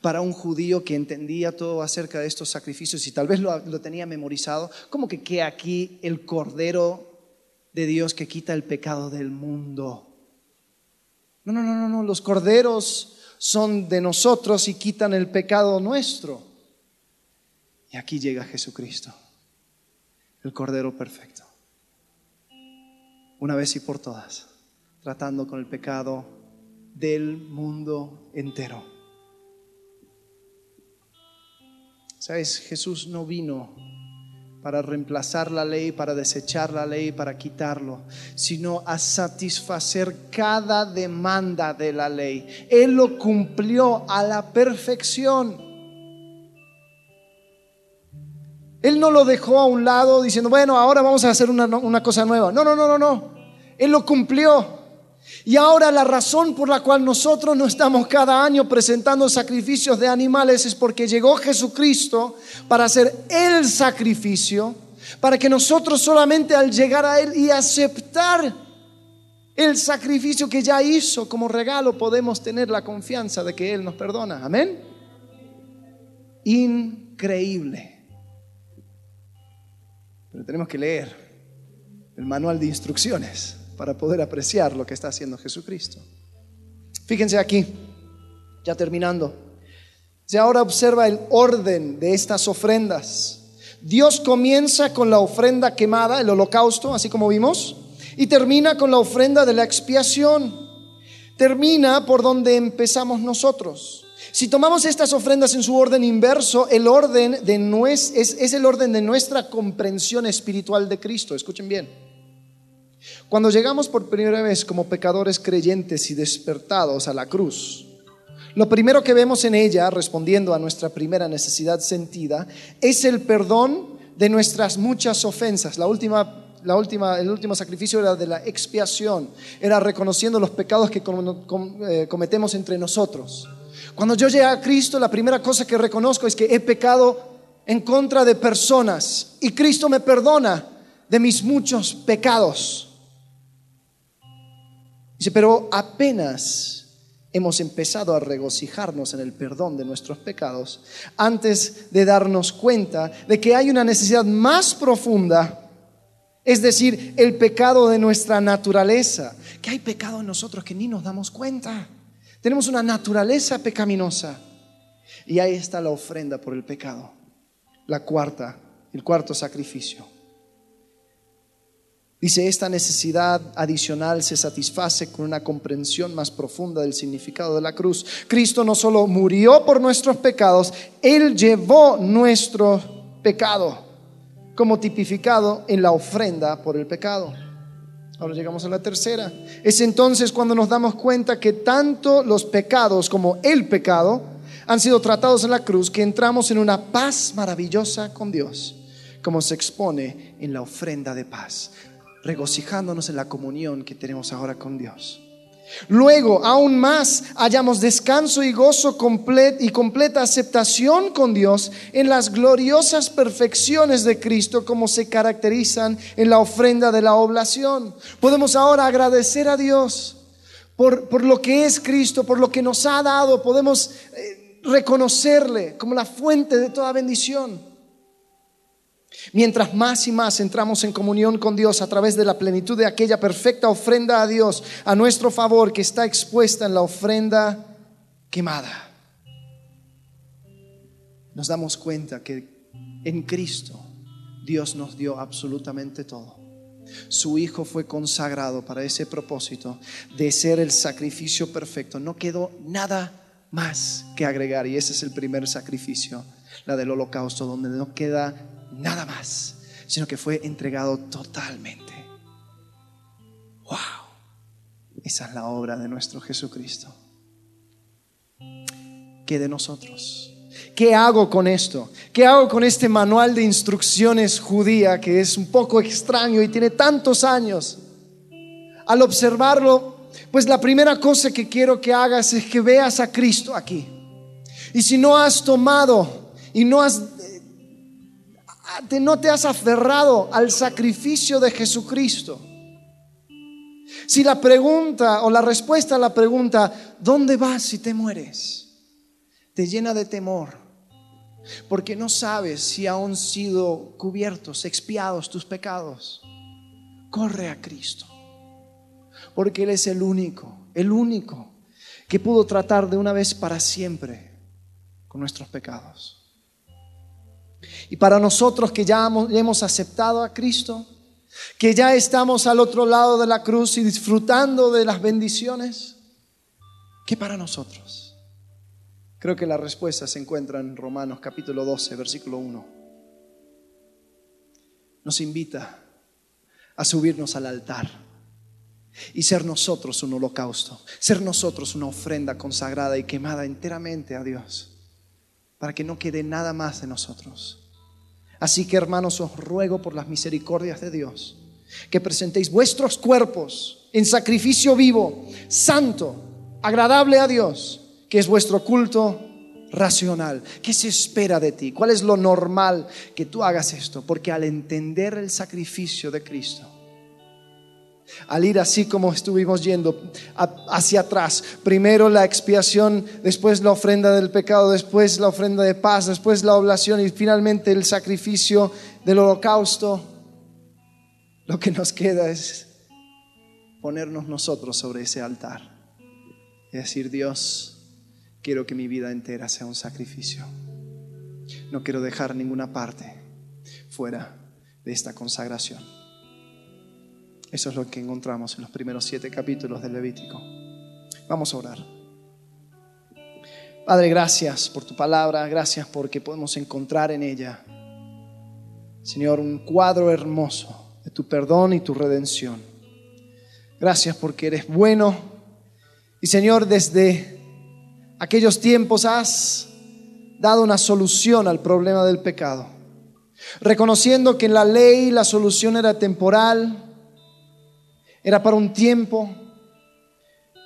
Para un judío que entendía todo acerca de estos sacrificios y tal vez lo, tenía memorizado, como que queda aquí el Cordero de Dios que quita el pecado del mundo. No, no, no, no, no, los corderos son de nosotros y quitan el pecado nuestro. Y aquí llega Jesucristo, el Cordero perfecto, una vez y por todas, tratando con el pecado del mundo entero. Sabes, Jesús no vino para reemplazar la ley, para desechar la ley, para quitarlo, sino a satisfacer cada demanda de la ley. Él lo cumplió a la perfección. Él no lo dejó a un lado diciendo, bueno, ahora vamos a hacer una, una cosa nueva. No, no, no, no, no. Él lo cumplió. Y ahora la razón por la cual nosotros no estamos cada año presentando sacrificios de animales es porque llegó Jesucristo para hacer el sacrificio, para que nosotros solamente al llegar a Él y aceptar el sacrificio que ya hizo como regalo podemos tener la confianza de que Él nos perdona. Amén. Increíble. Pero tenemos que leer el manual de instrucciones para poder apreciar lo que está haciendo Jesucristo. Fíjense aquí, ya terminando. Si ahora observa el orden de estas ofrendas. Dios comienza con la ofrenda quemada, el holocausto, así como vimos, y termina con la ofrenda de la expiación. Termina por donde empezamos nosotros. Si tomamos estas ofrendas en su orden inverso, el orden de es, es el orden de nuestra comprensión espiritual de Cristo. Escuchen bien. Cuando llegamos por primera vez como pecadores creyentes y despertados a la cruz, lo primero que vemos en ella, respondiendo a nuestra primera necesidad sentida, es el perdón de nuestras muchas ofensas. La última, la última, el último sacrificio era de la expiación, era reconociendo los pecados que eh, cometemos entre nosotros. Cuando yo llegué a Cristo, la primera cosa que reconozco es que he pecado en contra de personas y Cristo me perdona de mis muchos pecados. Dice, pero apenas hemos empezado a regocijarnos en el perdón de nuestros pecados antes de darnos cuenta de que hay una necesidad más profunda, es decir, el pecado de nuestra naturaleza, que hay pecado en nosotros que ni nos damos cuenta. Tenemos una naturaleza pecaminosa. Y ahí está la ofrenda por el pecado, la cuarta, el cuarto sacrificio. Dice, esta necesidad adicional se satisface con una comprensión más profunda del significado de la cruz. Cristo no solo murió por nuestros pecados, Él llevó nuestro pecado como tipificado en la ofrenda por el pecado. Ahora llegamos a la tercera. Es entonces cuando nos damos cuenta que tanto los pecados como el pecado han sido tratados en la cruz que entramos en una paz maravillosa con Dios, como se expone en la ofrenda de paz regocijándonos en la comunión que tenemos ahora con Dios. Luego, aún más, hallamos descanso y gozo y completa aceptación con Dios en las gloriosas perfecciones de Cristo como se caracterizan en la ofrenda de la oblación. Podemos ahora agradecer a Dios por, por lo que es Cristo, por lo que nos ha dado. Podemos eh, reconocerle como la fuente de toda bendición. Mientras más y más entramos en comunión con Dios a través de la plenitud de aquella perfecta ofrenda a Dios a nuestro favor que está expuesta en la ofrenda quemada, nos damos cuenta que en Cristo Dios nos dio absolutamente todo. Su Hijo fue consagrado para ese propósito de ser el sacrificio perfecto. No quedó nada más que agregar y ese es el primer sacrificio, la del holocausto, donde no queda nada más, sino que fue entregado totalmente. ¡Wow! Esa es la obra de nuestro Jesucristo. ¿Qué de nosotros? ¿Qué hago con esto? ¿Qué hago con este manual de instrucciones judía que es un poco extraño y tiene tantos años? Al observarlo, pues la primera cosa que quiero que hagas es que veas a Cristo aquí. Y si no has tomado y no has no te has aferrado al sacrificio de Jesucristo. Si la pregunta o la respuesta a la pregunta, ¿dónde vas si te mueres? te llena de temor, porque no sabes si aún sido cubiertos, expiados tus pecados. Corre a Cristo, porque Él es el único, el único que pudo tratar de una vez para siempre con nuestros pecados. Y para nosotros que ya hemos aceptado a Cristo, que ya estamos al otro lado de la cruz y disfrutando de las bendiciones, ¿qué para nosotros? Creo que la respuesta se encuentra en Romanos capítulo 12, versículo 1. Nos invita a subirnos al altar y ser nosotros un holocausto, ser nosotros una ofrenda consagrada y quemada enteramente a Dios, para que no quede nada más de nosotros. Así que hermanos, os ruego por las misericordias de Dios, que presentéis vuestros cuerpos en sacrificio vivo, santo, agradable a Dios que es vuestro culto racional. ¿Qué se espera de ti? ¿Cuál es lo normal que tú hagas esto? Porque al entender el sacrificio de Cristo, al ir así como estuvimos yendo hacia atrás, primero la expiación, después la ofrenda del pecado, después la ofrenda de paz, después la oblación y finalmente el sacrificio del holocausto, lo que nos queda es ponernos nosotros sobre ese altar y decir, Dios, quiero que mi vida entera sea un sacrificio. No quiero dejar ninguna parte fuera de esta consagración. Eso es lo que encontramos en los primeros siete capítulos del Levítico. Vamos a orar. Padre, gracias por tu palabra, gracias porque podemos encontrar en ella, Señor, un cuadro hermoso de tu perdón y tu redención. Gracias porque eres bueno y Señor, desde aquellos tiempos has dado una solución al problema del pecado, reconociendo que en la ley la solución era temporal, era para un tiempo,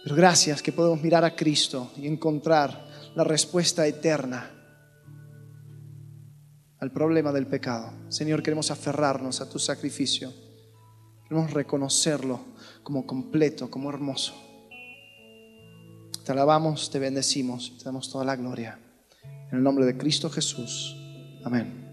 pero gracias que podemos mirar a Cristo y encontrar la respuesta eterna al problema del pecado. Señor, queremos aferrarnos a tu sacrificio, queremos reconocerlo como completo, como hermoso. Te alabamos, te bendecimos, te damos toda la gloria. En el nombre de Cristo Jesús. Amén.